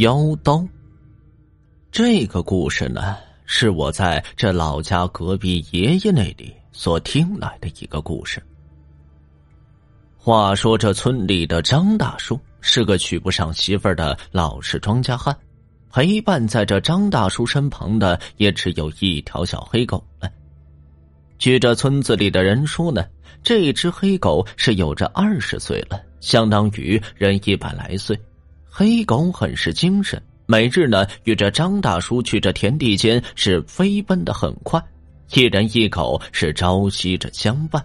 妖刀。这个故事呢，是我在这老家隔壁爷爷那里所听来的一个故事。话说，这村里的张大叔是个娶不上媳妇的老实庄稼汉，陪伴在这张大叔身旁的也只有一条小黑狗了。据这村子里的人说呢，这只黑狗是有着二十岁了，相当于人一百来岁。黑狗很是精神。每日呢，与这张大叔去这田地间是飞奔的很快，一人一狗是朝夕着相伴。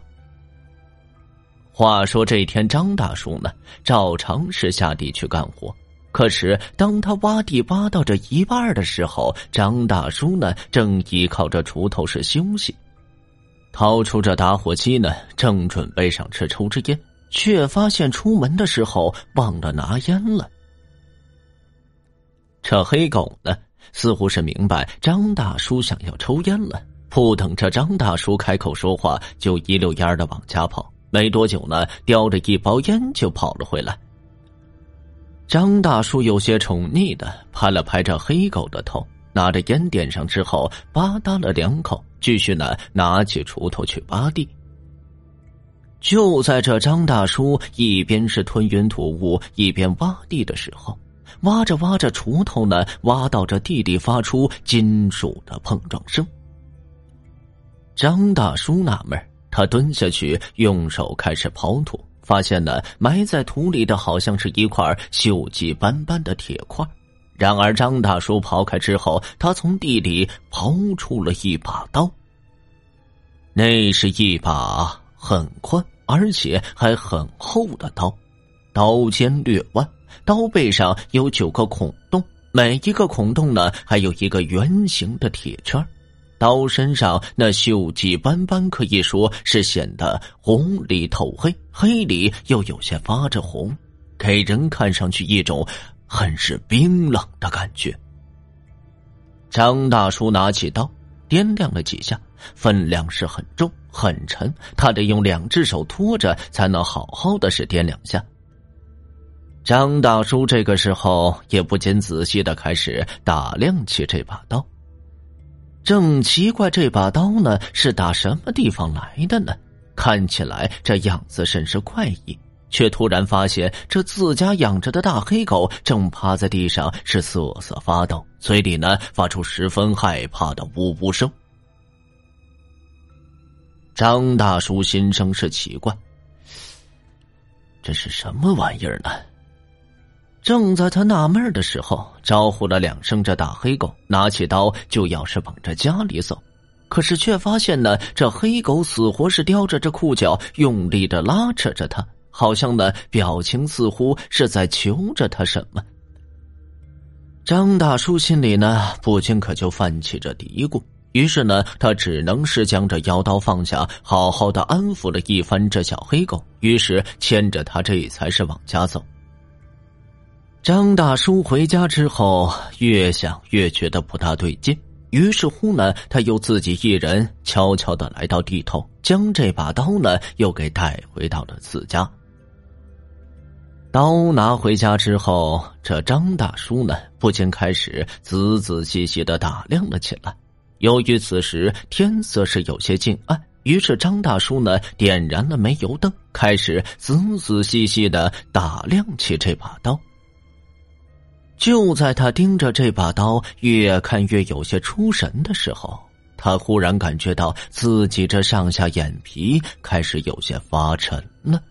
话说这天，张大叔呢，照常是下地去干活。可是当他挖地挖到这一半的时候，张大叔呢，正依靠着锄头是休息，掏出这打火机呢，正准备上车抽支烟，却发现出门的时候忘了拿烟了。这黑狗呢，似乎是明白张大叔想要抽烟了，不等这张大叔开口说话，就一溜烟的往家跑。没多久呢，叼着一包烟就跑了回来。张大叔有些宠溺的拍了拍这黑狗的头，拿着烟点上之后，吧嗒了两口，继续呢拿起锄头去挖地。就在这张大叔一边是吞云吐雾，一边挖地的时候。挖着挖着，锄头呢，挖到这地里发出金属的碰撞声。张大叔纳闷他蹲下去，用手开始刨土，发现呢，埋在土里的好像是一块锈迹斑斑的铁块。然而，张大叔刨开之后，他从地里刨出了一把刀。那是一把很宽而且还很厚的刀，刀尖略弯。刀背上有九个孔洞，每一个孔洞呢，还有一个圆形的铁圈。刀身上那锈迹斑斑，可以说是显得红里透黑，黑里又有些发着红，给人看上去一种很是冰冷的感觉。张大叔拿起刀，掂量了几下，分量是很重很沉，他得用两只手托着，才能好好的是掂两下。张大叔这个时候也不禁仔细的开始打量起这把刀。正奇怪这把刀呢是打什么地方来的呢？看起来这样子甚是怪异，却突然发现这自家养着的大黑狗正趴在地上是瑟瑟发抖，嘴里呢发出十分害怕的呜呜声。张大叔心生是奇怪，这是什么玩意儿呢？正在他纳闷的时候，招呼了两声，这大黑狗拿起刀就要是往这家里走，可是却发现呢，这黑狗死活是叼着这裤脚，用力的拉扯着他，好像呢，表情似乎是在求着他什么。张大叔心里呢，不禁可就泛起这嘀咕，于是呢，他只能是将这腰刀放下，好好的安抚了一番这小黑狗，于是牵着他这才是往家走。张大叔回家之后，越想越觉得不大对劲，于是乎呢，他又自己一人悄悄的来到地头，将这把刀呢又给带回到了自家。刀拿回家之后，这张大叔呢不禁开始仔仔细细的打量了起来。由于此时天色是有些近暗，于是张大叔呢点燃了煤油灯，开始仔仔细细的打量起这把刀。就在他盯着这把刀，越看越有些出神的时候，他忽然感觉到自己这上下眼皮开始有些发沉了。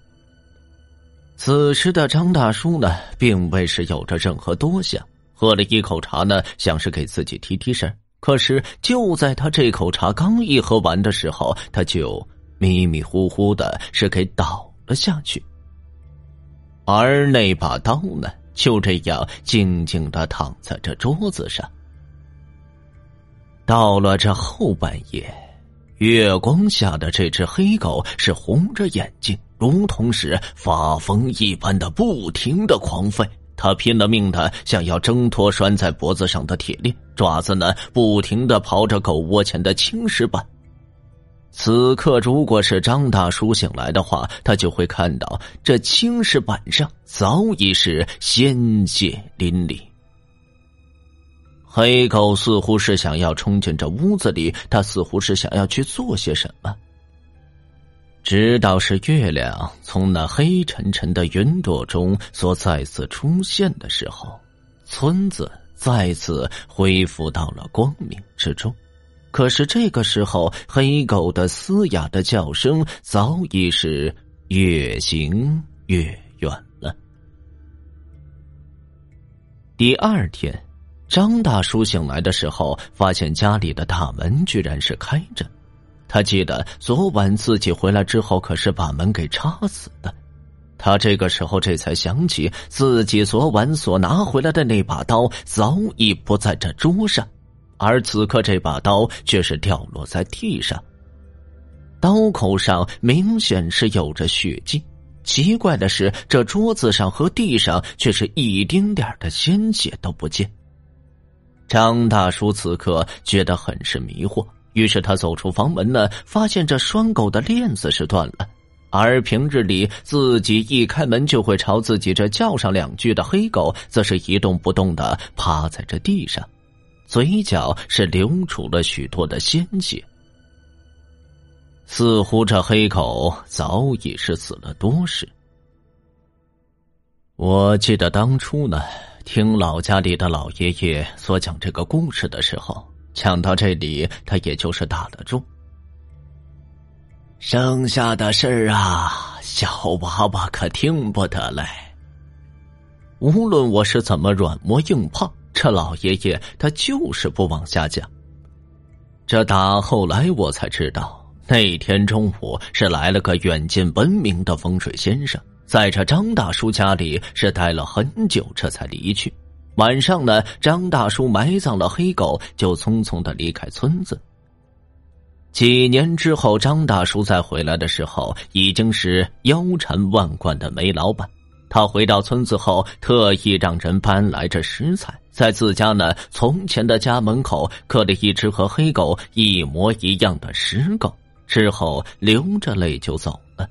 此时的张大叔呢，并未是有着任何多想，喝了一口茶呢，像是给自己提提神。可是就在他这口茶刚一喝完的时候，他就迷迷糊糊的是给倒了下去。而那把刀呢？就这样静静的躺在这桌子上。到了这后半夜，月光下的这只黑狗是红着眼睛，如同是发疯一般的不停的狂吠。它拼了命的想要挣脱拴在脖子上的铁链，爪子呢不停的刨着狗窝前的青石板。此刻，如果是张大叔醒来的话，他就会看到这青石板上早已是鲜血淋漓。黑狗似乎是想要冲进这屋子里，他似乎是想要去做些什么。直到是月亮从那黑沉沉的云朵中所再次出现的时候，村子再次恢复到了光明之中。可是这个时候，黑狗的嘶哑的叫声早已是越行越远了。第二天。张大叔醒来的时候，发现家里的大门居然是开着。他记得昨晚自己回来之后，可是把门给插死的。他这个时候这才想起，自己昨晚所拿回来的那把刀早已不在这桌上，而此刻这把刀却是掉落在地上。刀口上明显是有着血迹。奇怪的是，这桌子上和地上却是一丁点的鲜血都不见。张大叔此刻觉得很是迷惑，于是他走出房门呢，发现这拴狗的链子是断了，而平日里自己一开门就会朝自己这叫上两句的黑狗，则是一动不动的趴在这地上，嘴角是流出了许多的鲜血，似乎这黑狗早已是死了多时。我记得当初呢。听老家里的老爷爷所讲这个故事的时候，讲到这里，他也就是打了住。剩下的事儿啊，小娃娃可听不得嘞。无论我是怎么软磨硬泡，这老爷爷他就是不往下讲。这打后来我才知道，那天中午是来了个远近闻名的风水先生。在这张大叔家里是待了很久，这才离去。晚上呢，张大叔埋葬了黑狗，就匆匆的离开村子。几年之后，张大叔再回来的时候，已经是腰缠万贯的煤老板。他回到村子后，特意让人搬来这食材，在自家呢从前的家门口刻了一只和黑狗一模一样的石狗，之后流着泪就走了。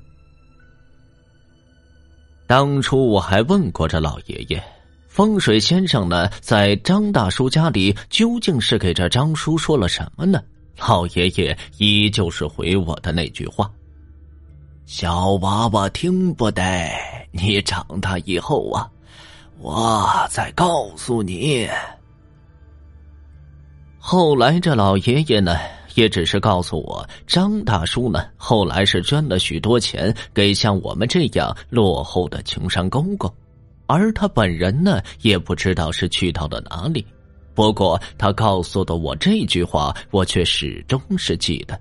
当初我还问过这老爷爷，风水先生呢，在张大叔家里究竟是给这张叔说了什么呢？老爷爷依旧是回我的那句话：“小娃娃听不得，你长大以后啊，我再告诉你。”后来这老爷爷呢？也只是告诉我，张大叔呢，后来是捐了许多钱给像我们这样落后的穷山沟沟，而他本人呢，也不知道是去到了哪里。不过他告诉的我这句话，我却始终是记得：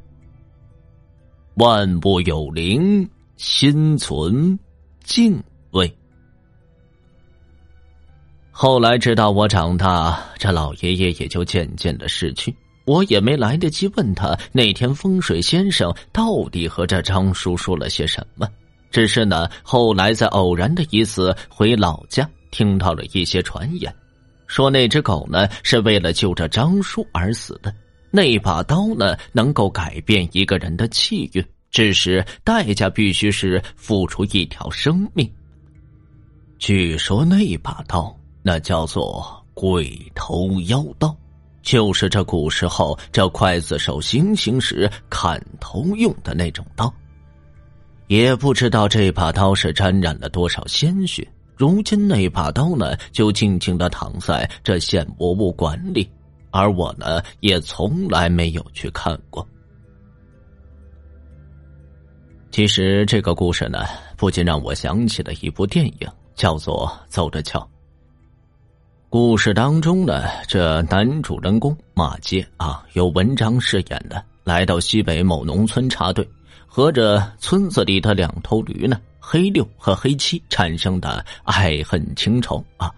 万物有灵，心存敬畏。后来直到我长大，这老爷爷也就渐渐的逝去。我也没来得及问他那天风水先生到底和这张叔说了些什么，只是呢，后来在偶然的一次回老家，听到了一些传言，说那只狗呢是为了救这张叔而死的，那把刀呢能够改变一个人的气运，只是代价必须是付出一条生命。据说那把刀那叫做鬼头妖刀。就是这古时候这刽子手行刑时砍头用的那种刀，也不知道这把刀是沾染了多少鲜血。如今那把刀呢，就静静的躺在这县博物馆里，而我呢，也从来没有去看过。其实这个故事呢，不禁让我想起了一部电影，叫做《走着瞧》。故事当中呢，这男主人公马杰啊，由文章饰演的，来到西北某农村插队，和着村子里的两头驴呢，黑六和黑七产生的爱恨情仇啊。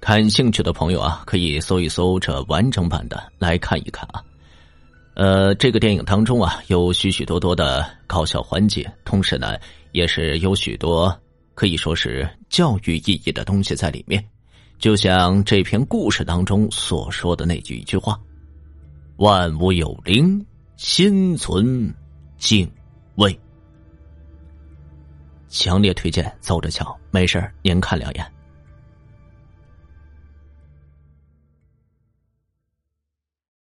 感兴趣的朋友啊，可以搜一搜这完整版的来看一看啊。呃，这个电影当中啊，有许许多多的搞笑环节，同时呢，也是有许多可以说是教育意义的东西在里面。就像这篇故事当中所说的那句一句话：“万物有灵，心存敬畏。”强烈推荐，走着瞧，没事您看两眼。